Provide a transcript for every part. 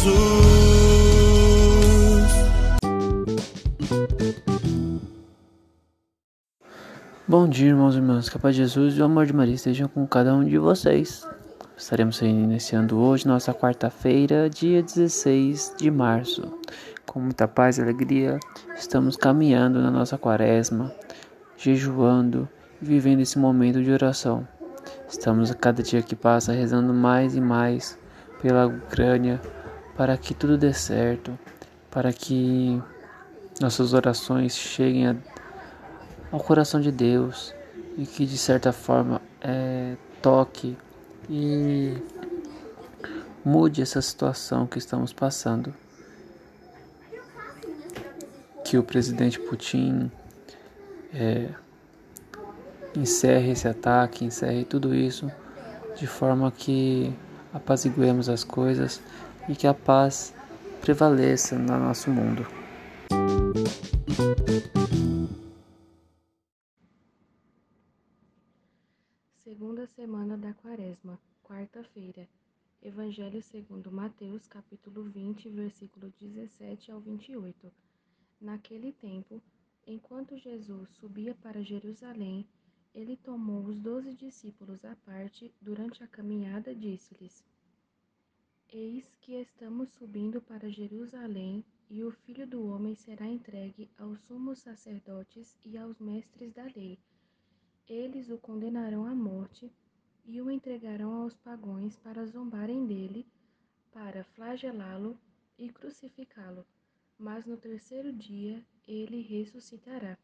Jesus. Bom dia, irmãos e irmãs. Que a paz de Jesus e o amor de Maria estejam com cada um de vocês. Estaremos iniciando hoje nossa quarta-feira, dia 16 de março. Com muita paz e alegria, estamos caminhando na nossa quaresma, jejuando e vivendo esse momento de oração. Estamos a cada dia que passa rezando mais e mais pela Ucrânia para que tudo dê certo, para que nossas orações cheguem a ao coração de Deus e que de certa forma é, toque e mude essa situação que estamos passando. Que o presidente Putin é, encerre esse ataque, encerre tudo isso de forma que apaziguemos as coisas e que a paz prevaleça no nosso mundo. Segunda semana da Quaresma, quarta-feira. Evangelho segundo Mateus, capítulo 20, versículo 17 ao 28. Naquele tempo, enquanto Jesus subia para Jerusalém, ele tomou os doze discípulos à parte durante a caminhada, disse-lhes: Eis que estamos subindo para Jerusalém, e o Filho do Homem será entregue aos sumos sacerdotes e aos mestres da lei. Eles o condenarão à morte e o entregarão aos pagões para zombarem dele, para flagelá-lo e crucificá-lo. Mas no terceiro dia ele ressuscitará.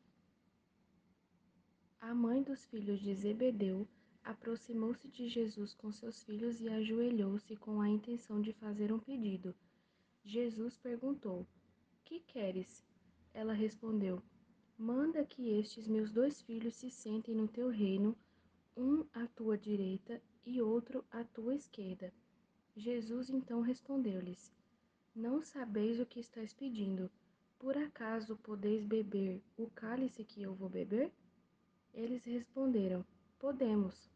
A mãe dos filhos de Zebedeu aproximou-se de Jesus com seus filhos e ajoelhou-se com a intenção de fazer um pedido. Jesus perguntou: Que queres? Ela respondeu: Manda que estes meus dois filhos se sentem no teu reino, um à tua direita e outro à tua esquerda. Jesus então respondeu-lhes: Não sabeis o que estáis pedindo. Por acaso podeis beber o cálice que eu vou beber? Eles responderam: Podemos.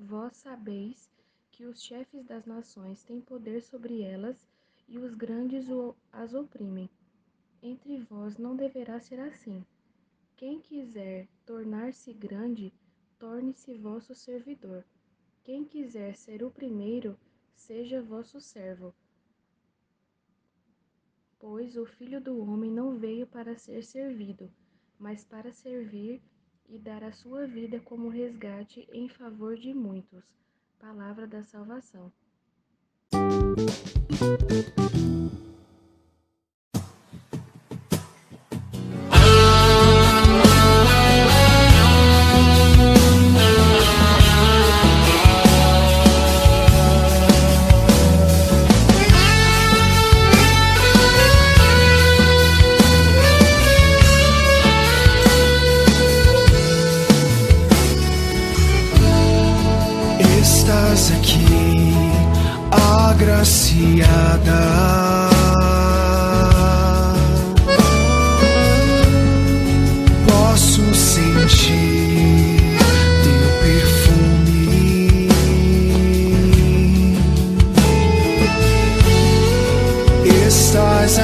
Vós sabeis que os chefes das nações têm poder sobre elas e os grandes as oprimem. Entre vós não deverá ser assim. Quem quiser tornar-se grande, torne-se vosso servidor. Quem quiser ser o primeiro, seja vosso servo. Pois o Filho do Homem não veio para ser servido, mas para servir e dar a sua vida como resgate em favor de muitos. Palavra da salvação. Estás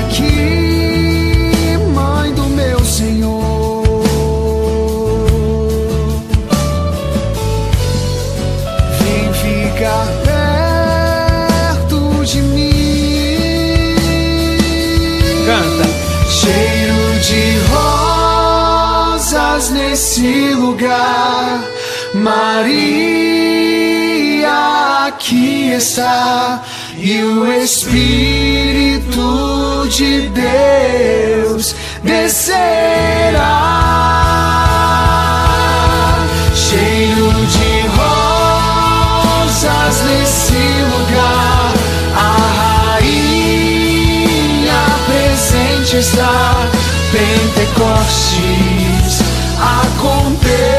Aqui, mãe do meu Senhor. Vem ficar perto de mim. Canta. Cheiro de rosas nesse lugar. Maria aqui está e o Espírito de Deus descerá. Cheiro de rosas nesse lugar. A rainha presente está. Pentecostes acontece.